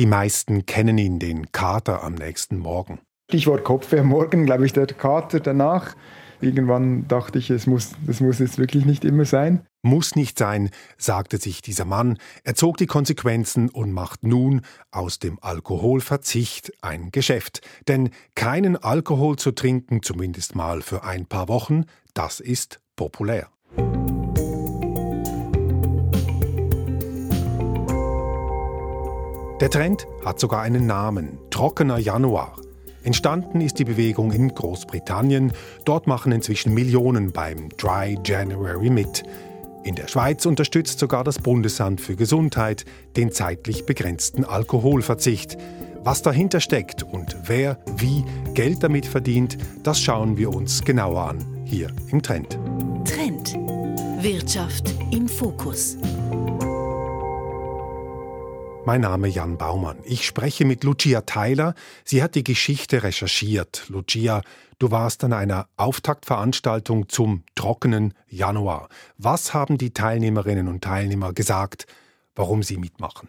Die meisten kennen ihn, den Kater am nächsten Morgen. Stichwort Kopfweh am Morgen, glaube ich, der Kater danach. Irgendwann dachte ich, es muss, das muss jetzt wirklich nicht immer sein. Muss nicht sein, sagte sich dieser Mann. Er zog die Konsequenzen und macht nun aus dem Alkoholverzicht ein Geschäft. Denn keinen Alkohol zu trinken, zumindest mal für ein paar Wochen, das ist populär. Der Trend hat sogar einen Namen, Trockener Januar. Entstanden ist die Bewegung in Großbritannien. Dort machen inzwischen Millionen beim Dry January mit. In der Schweiz unterstützt sogar das Bundesamt für Gesundheit den zeitlich begrenzten Alkoholverzicht. Was dahinter steckt und wer wie Geld damit verdient, das schauen wir uns genauer an hier im Trend. Trend. Wirtschaft im Fokus. Mein Name Jan Baumann. Ich spreche mit Lucia Tyler. Sie hat die Geschichte recherchiert. Lucia, du warst an einer Auftaktveranstaltung zum trockenen Januar. Was haben die Teilnehmerinnen und Teilnehmer gesagt, warum sie mitmachen?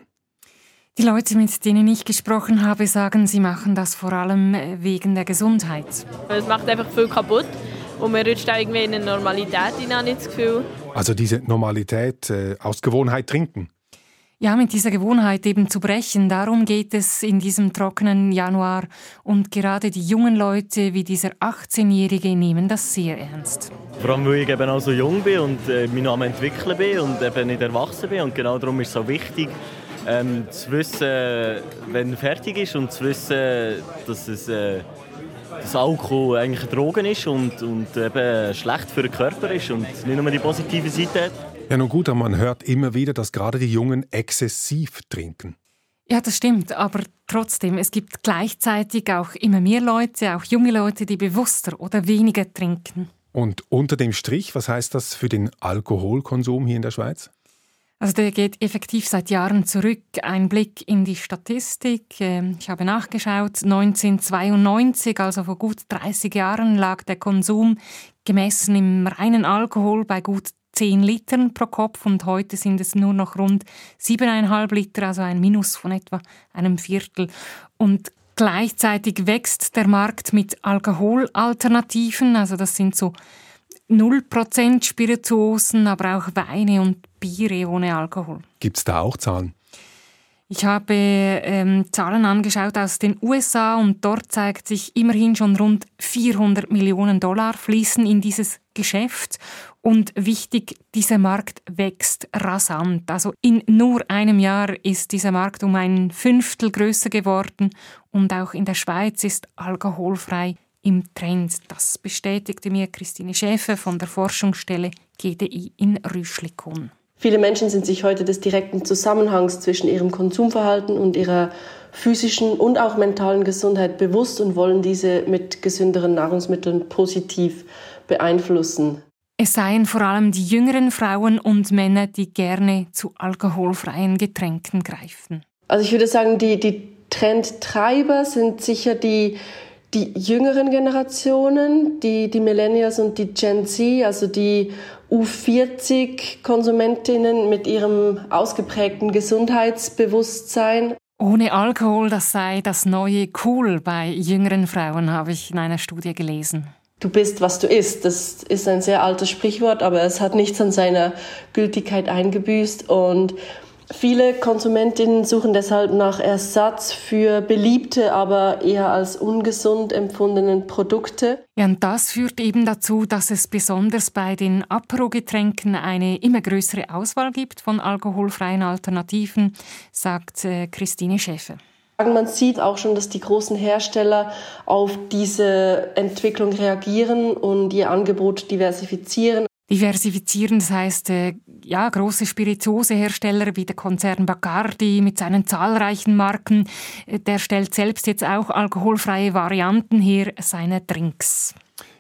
Die Leute, mit denen ich gesprochen habe, sagen, sie machen das vor allem äh, wegen der Gesundheit. Es macht einfach viel kaputt und man rutscht irgendwie in eine Normalität hinein, das Gefühl. Also diese Normalität äh, aus Gewohnheit trinken? Ja, mit dieser Gewohnheit eben zu brechen. Darum geht es in diesem trockenen Januar. Und gerade die jungen Leute wie dieser 18-Jährige nehmen das sehr ernst. Vor allem, weil ich eben auch so jung bin und äh, mich noch am entwickeln bin und eben nicht erwachsen bin. Und genau darum ist es so wichtig, ähm, zu wissen, wenn er fertig ist und zu wissen, dass es... Äh, dass Alkohol eigentlich eine Droge ist und, und eben schlecht für den Körper ist und nicht nur die positive Seite hat. Ja, nun gut, aber man hört immer wieder, dass gerade die Jungen exzessiv trinken. Ja, das stimmt, aber trotzdem, es gibt gleichzeitig auch immer mehr Leute, auch junge Leute, die bewusster oder weniger trinken. Und unter dem Strich, was heißt das für den Alkoholkonsum hier in der Schweiz? Also der geht effektiv seit Jahren zurück. Ein Blick in die Statistik. Ähm, ich habe nachgeschaut. 1992, also vor gut 30 Jahren, lag der Konsum gemessen im reinen Alkohol bei gut 10 Litern pro Kopf und heute sind es nur noch rund 7,5 Liter, also ein Minus von etwa einem Viertel. Und gleichzeitig wächst der Markt mit Alkoholalternativen, also das sind so 0% Spirituosen, aber auch Weine und Biere ohne Alkohol. Gibt es da auch Zahlen? Ich habe ähm, Zahlen angeschaut aus den USA und dort zeigt sich immerhin schon rund 400 Millionen Dollar fließen in dieses Geschäft und wichtig, dieser Markt wächst rasant. Also in nur einem Jahr ist dieser Markt um ein Fünftel größer geworden und auch in der Schweiz ist alkoholfrei im Trend. Das bestätigte mir Christine Schäfer von der Forschungsstelle GDI in Rüschlikon. Viele Menschen sind sich heute des direkten Zusammenhangs zwischen ihrem Konsumverhalten und ihrer physischen und auch mentalen Gesundheit bewusst und wollen diese mit gesünderen Nahrungsmitteln positiv beeinflussen. Es seien vor allem die jüngeren Frauen und Männer, die gerne zu alkoholfreien Getränken greifen. Also ich würde sagen, die, die Trendtreiber sind sicher die die jüngeren Generationen, die, die Millennials und die Gen Z, also die U40-Konsumentinnen mit ihrem ausgeprägten Gesundheitsbewusstsein. Ohne Alkohol, das sei das neue Cool bei jüngeren Frauen, habe ich in einer Studie gelesen. Du bist, was du isst. Das ist ein sehr altes Sprichwort, aber es hat nichts an seiner Gültigkeit eingebüßt. Und Viele Konsumentinnen suchen deshalb nach Ersatz für beliebte, aber eher als ungesund empfundenen Produkte. Ja, und das führt eben dazu, dass es besonders bei den Apero-Getränken eine immer größere Auswahl gibt von alkoholfreien Alternativen, sagt äh, Christine Schäfer. Man sieht auch schon, dass die großen Hersteller auf diese Entwicklung reagieren und ihr Angebot diversifizieren. Diversifizieren, das heißt, äh, ja, große Spirituosehersteller wie der Konzern Bacardi mit seinen zahlreichen Marken, äh, der stellt selbst jetzt auch alkoholfreie Varianten her seiner Drinks.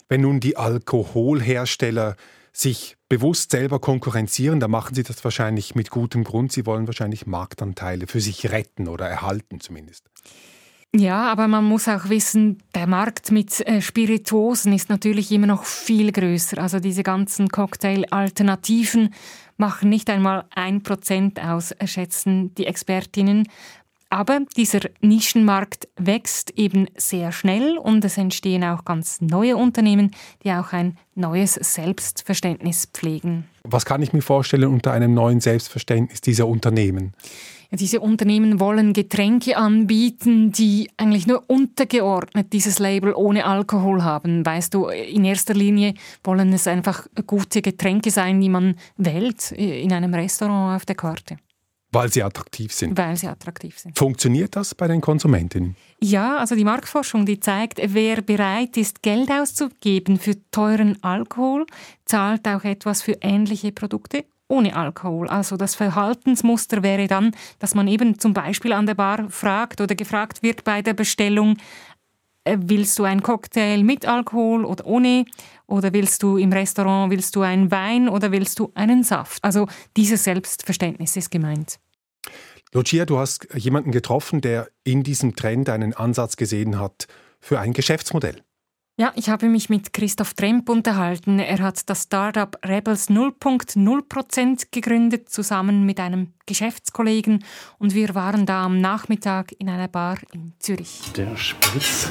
Wenn nun die Alkoholhersteller sich bewusst selber konkurrenzieren, dann machen sie das wahrscheinlich mit gutem Grund. Sie wollen wahrscheinlich Marktanteile für sich retten oder erhalten zumindest. Ja, aber man muss auch wissen, der Markt mit äh, Spirituosen ist natürlich immer noch viel größer. Also diese ganzen Cocktail-Alternativen machen nicht einmal ein Prozent aus, schätzen die Expertinnen. Aber dieser Nischenmarkt wächst eben sehr schnell und es entstehen auch ganz neue Unternehmen, die auch ein neues Selbstverständnis pflegen. Was kann ich mir vorstellen unter einem neuen Selbstverständnis dieser Unternehmen? Diese Unternehmen wollen Getränke anbieten, die eigentlich nur untergeordnet dieses Label ohne Alkohol haben. Weißt du, in erster Linie wollen es einfach gute Getränke sein, die man wählt in einem Restaurant auf der Karte. Weil sie attraktiv sind. Weil sie attraktiv sind. Funktioniert das bei den Konsumentinnen? Ja, also die Marktforschung, die zeigt, wer bereit ist, Geld auszugeben für teuren Alkohol, zahlt auch etwas für ähnliche Produkte ohne Alkohol. Also das Verhaltensmuster wäre dann, dass man eben zum Beispiel an der Bar fragt oder gefragt wird bei der Bestellung, äh, willst du einen Cocktail mit Alkohol oder ohne? Oder willst du im Restaurant, willst du einen Wein oder willst du einen Saft? Also dieses Selbstverständnis ist gemeint. Lucia, du hast jemanden getroffen, der in diesem Trend einen Ansatz gesehen hat für ein Geschäftsmodell. Ja, ich habe mich mit Christoph Tremp unterhalten. Er hat das Startup Rebels 0.0% gegründet, zusammen mit einem Geschäftskollegen. Und wir waren da am Nachmittag in einer Bar in Zürich. Der Spritz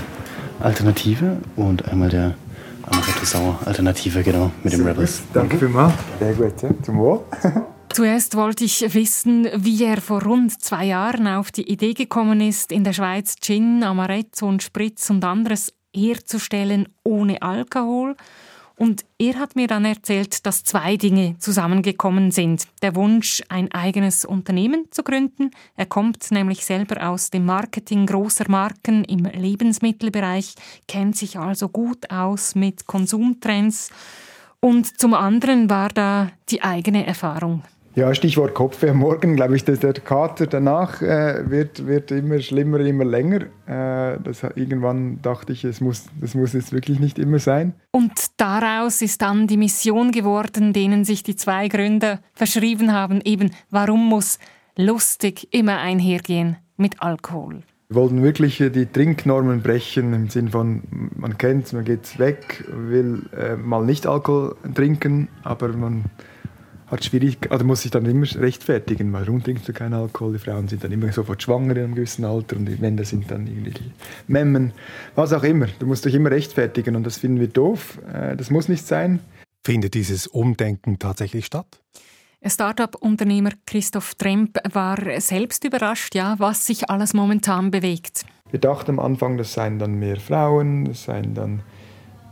Alternative und einmal der Amaretto Sauer Alternative, genau, mit dem Rebels. Danke vielmals. Sehr gut, ja. Zum Wohl. Zuerst wollte ich wissen, wie er vor rund zwei Jahren auf die Idee gekommen ist, in der Schweiz Gin, Amaretto und Spritz und anderes herzustellen ohne Alkohol. Und er hat mir dann erzählt, dass zwei Dinge zusammengekommen sind. Der Wunsch, ein eigenes Unternehmen zu gründen. Er kommt nämlich selber aus dem Marketing großer Marken im Lebensmittelbereich, kennt sich also gut aus mit Konsumtrends. Und zum anderen war da die eigene Erfahrung. Ja, Stichwort Kopfweh am Morgen, glaube ich, dass der Kater danach äh, wird, wird immer schlimmer, immer länger. Äh, das, irgendwann dachte ich, es muss, das muss jetzt wirklich nicht immer sein. Und daraus ist dann die Mission geworden, denen sich die zwei Gründer verschrieben haben, eben warum muss lustig immer einhergehen mit Alkohol. Wir wollten wirklich die Trinknormen brechen im Sinne von, man kennt es, man geht weg, will äh, mal nicht Alkohol trinken, aber man hat schwierig, also muss sich dann immer rechtfertigen, warum trinkst du keinen Alkohol? Die Frauen sind dann immer sofort schwanger in einem gewissen Alter und die Männer sind dann irgendwie Memmen, was auch immer. Du musst dich immer rechtfertigen und das finden wir doof. Äh, das muss nicht sein. Findet dieses Umdenken tatsächlich statt? Startup-Unternehmer Christoph Tremp war selbst überrascht, ja, was sich alles momentan bewegt. Wir dachten am Anfang, das seien dann mehr Frauen, das seien dann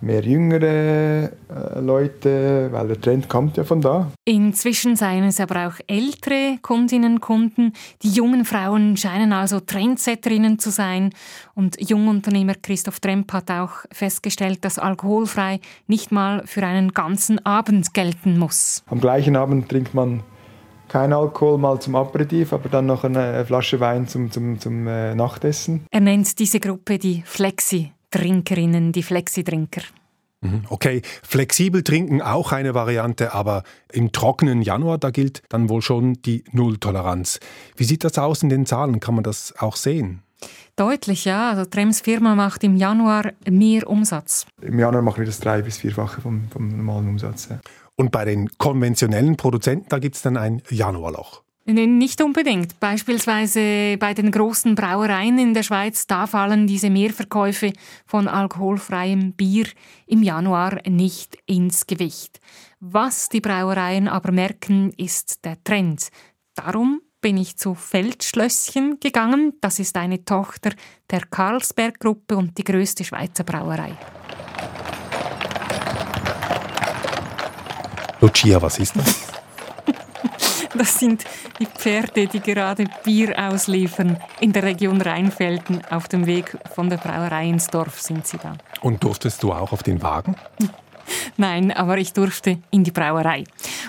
mehr jüngere äh, Leute, weil der Trend kommt ja von da. Inzwischen seien es aber auch ältere Kundinnen und Kunden. Die jungen Frauen scheinen also Trendsetterinnen zu sein. Und Jungunternehmer Christoph Tremp hat auch festgestellt, dass alkoholfrei nicht mal für einen ganzen Abend gelten muss. Am gleichen Abend trinkt man kein Alkohol mal zum Aperitif, aber dann noch eine Flasche Wein zum, zum, zum äh, Nachtessen. Er nennt diese Gruppe die Flexi. Trinkerinnen, die Flexi-Trinker. Mhm, okay, flexibel trinken auch eine Variante, aber im trockenen Januar, da gilt dann wohl schon die Nulltoleranz. Wie sieht das aus in den Zahlen? Kann man das auch sehen? Deutlich, ja. Also Trems Firma macht im Januar mehr Umsatz. Im Januar machen wir das drei- bis vierfache vom, vom normalen Umsatz. Ja. Und bei den konventionellen Produzenten, da gibt es dann ein Januarloch. Nicht unbedingt. Beispielsweise bei den großen Brauereien in der Schweiz, da fallen diese Mehrverkäufe von alkoholfreiem Bier im Januar nicht ins Gewicht. Was die Brauereien aber merken, ist der Trend. Darum bin ich zu Feldschlösschen gegangen. Das ist eine Tochter der Carlsberg-Gruppe und die größte Schweizer Brauerei. Lucia, was ist das? Das sind die Pferde, die gerade Bier ausliefern. In der Region Rheinfelden auf dem Weg von der Brauerei ins Dorf sind sie da. Und durftest du auch auf den Wagen? Nein, aber ich durfte in die Brauerei.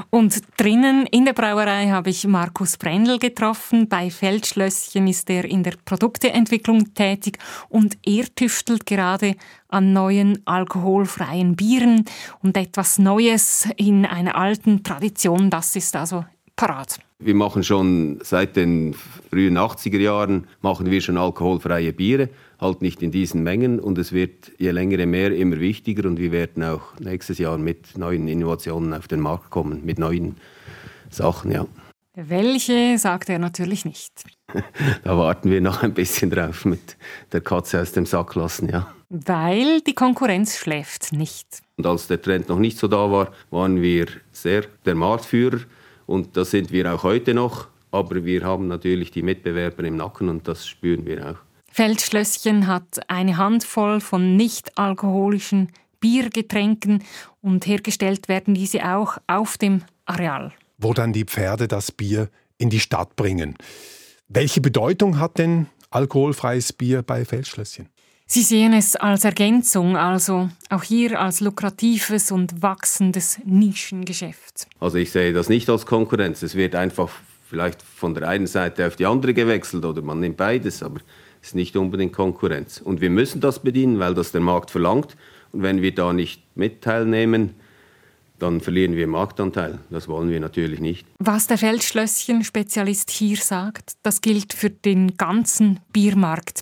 Und drinnen in der Brauerei habe ich Markus Brendel getroffen. Bei Feldschlösschen ist er in der Produkteentwicklung tätig und er tüftelt gerade an neuen alkoholfreien Bieren und etwas Neues in einer alten Tradition. Das ist also parat. Wir machen schon seit den frühen 80er Jahren machen wir schon alkoholfreie Biere, halt nicht in diesen Mengen und es wird je länger je mehr immer wichtiger und wir werden auch nächstes Jahr mit neuen Innovationen auf den Markt kommen, mit neuen Sachen, ja. Welche, sagt er natürlich nicht. da warten wir noch ein bisschen drauf mit der Katze aus dem Sack lassen, ja. Weil die Konkurrenz schläft nicht. Und als der Trend noch nicht so da war, waren wir sehr der Marktführer und das sind wir auch heute noch. Aber wir haben natürlich die Mitbewerber im Nacken und das spüren wir auch. Feldschlösschen hat eine Handvoll von nicht alkoholischen Biergetränken und hergestellt werden diese auch auf dem Areal. Wo dann die Pferde das Bier in die Stadt bringen. Welche Bedeutung hat denn alkoholfreies Bier bei Feldschlösschen? Sie sehen es als Ergänzung, also auch hier als lukratives und wachsendes Nischengeschäft. Also ich sehe das nicht als Konkurrenz. Es wird einfach vielleicht von der einen Seite auf die andere gewechselt oder man nimmt beides, aber es ist nicht unbedingt Konkurrenz. Und wir müssen das bedienen, weil das der Markt verlangt. Und wenn wir da nicht mit teilnehmen, dann verlieren wir Marktanteil. Das wollen wir natürlich nicht. Was der Feldschlösschen-Spezialist hier sagt, das gilt für den ganzen Biermarkt.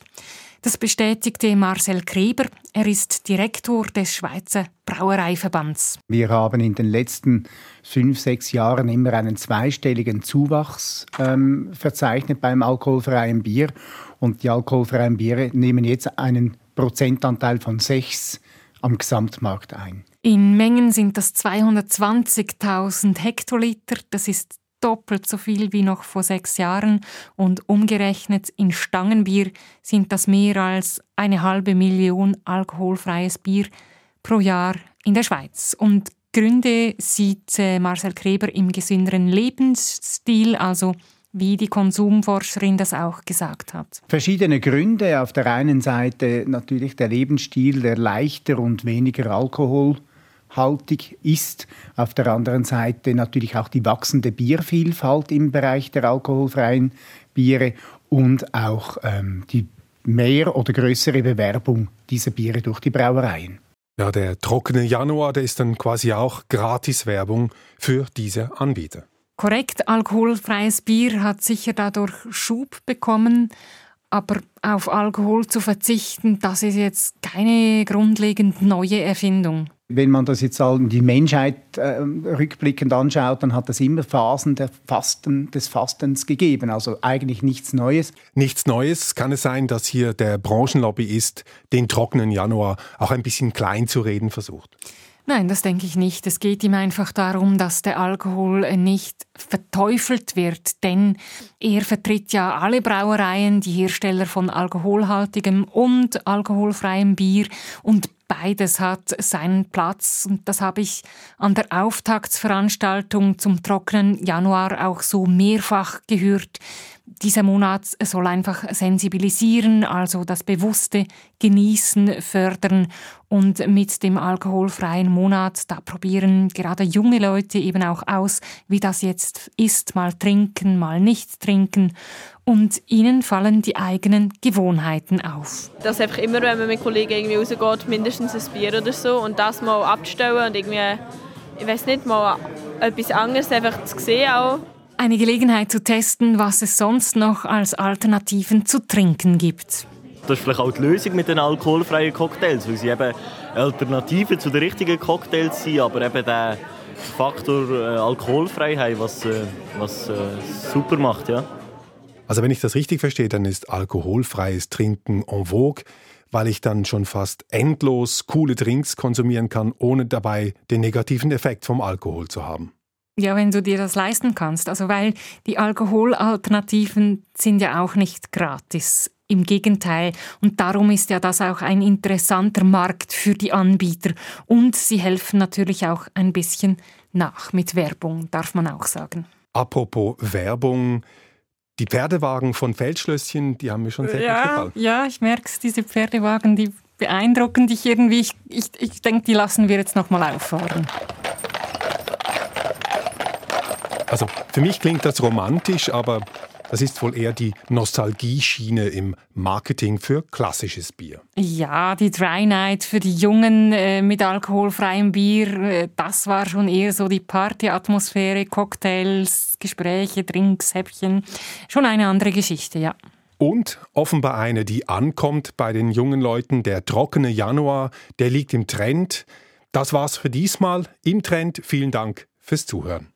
Das bestätigte Marcel Kreber. Er ist Direktor des Schweizer Brauereiverbands. Wir haben in den letzten fünf, sechs Jahren immer einen zweistelligen Zuwachs ähm, verzeichnet beim alkoholfreien Bier. Und die alkoholfreien Biere nehmen jetzt einen Prozentanteil von sechs am Gesamtmarkt ein. In Mengen sind das 220.000 Hektoliter. Das ist doppelt so viel wie noch vor sechs Jahren und umgerechnet in Stangenbier sind das mehr als eine halbe Million alkoholfreies Bier pro Jahr in der Schweiz. Und Gründe sieht äh, Marcel Kreber im gesünderen Lebensstil, also wie die Konsumforscherin das auch gesagt hat. Verschiedene Gründe. Auf der einen Seite natürlich der Lebensstil, der leichter und weniger Alkohol haltig ist. Auf der anderen Seite natürlich auch die wachsende Biervielfalt im Bereich der alkoholfreien Biere und auch ähm, die mehr oder größere Bewerbung dieser Biere durch die Brauereien. Ja, der trockene Januar, der ist dann quasi auch Gratiswerbung für diese Anbieter. Korrekt, alkoholfreies Bier hat sicher dadurch Schub bekommen, aber auf Alkohol zu verzichten, das ist jetzt keine grundlegend neue Erfindung. Wenn man das jetzt die Menschheit äh, rückblickend anschaut, dann hat es immer Phasen Fasten, des Fastens gegeben. Also eigentlich nichts Neues. Nichts Neues. Kann es sein, dass hier der Branchenlobbyist den trockenen Januar auch ein bisschen klein zu reden versucht? Nein, das denke ich nicht. Es geht ihm einfach darum, dass der Alkohol nicht verteufelt wird, denn er vertritt ja alle Brauereien, die Hersteller von alkoholhaltigem und alkoholfreiem Bier und Beides hat seinen Platz und das habe ich an der Auftaktsveranstaltung zum trockenen Januar auch so mehrfach gehört. Dieser Monat soll einfach sensibilisieren, also das bewusste Genießen fördern. Und mit dem alkoholfreien Monat, da probieren gerade junge Leute eben auch aus, wie das jetzt ist, mal trinken, mal nicht trinken. Und ihnen fallen die eigenen Gewohnheiten auf. Dass einfach immer, wenn man mit Kollegen irgendwie rausgeht, mindestens ein Bier oder so und das mal abzustellen und irgendwie, ich weiß nicht, mal etwas anderes einfach zu sehen auch. Eine Gelegenheit zu testen, was es sonst noch als Alternativen zu trinken gibt. Das ist vielleicht auch die Lösung mit den alkoholfreien Cocktails, weil sie eben Alternativen zu den richtigen Cocktails sind, aber eben den Faktor äh, alkoholfrei haben, was, äh, was äh, super macht. Ja. Also wenn ich das richtig verstehe, dann ist alkoholfreies Trinken en vogue, weil ich dann schon fast endlos coole Drinks konsumieren kann, ohne dabei den negativen Effekt vom Alkohol zu haben. Ja, wenn du dir das leisten kannst. Also weil die Alkoholalternativen sind ja auch nicht gratis. Im Gegenteil. Und darum ist ja das auch ein interessanter Markt für die Anbieter. Und sie helfen natürlich auch ein bisschen nach mit Werbung, darf man auch sagen. Apropos Werbung. Die Pferdewagen von Feldschlösschen, die haben mir schon sehr ja, gut gefallen. Ja, ich merke es, diese Pferdewagen, die beeindrucken dich irgendwie. Ich, ich, ich denke, die lassen wir jetzt nochmal auffahren. Also für mich klingt das romantisch, aber das ist wohl eher die Nostalgieschiene im Marketing für klassisches Bier. Ja, die Dry Night für die Jungen äh, mit alkoholfreiem Bier, äh, das war schon eher so die Partyatmosphäre, Cocktails, Gespräche, Drinks, Häppchen. Schon eine andere Geschichte, ja. Und offenbar eine, die ankommt bei den jungen Leuten. Der trockene Januar, der liegt im Trend. Das war's für diesmal im Trend. Vielen Dank fürs Zuhören.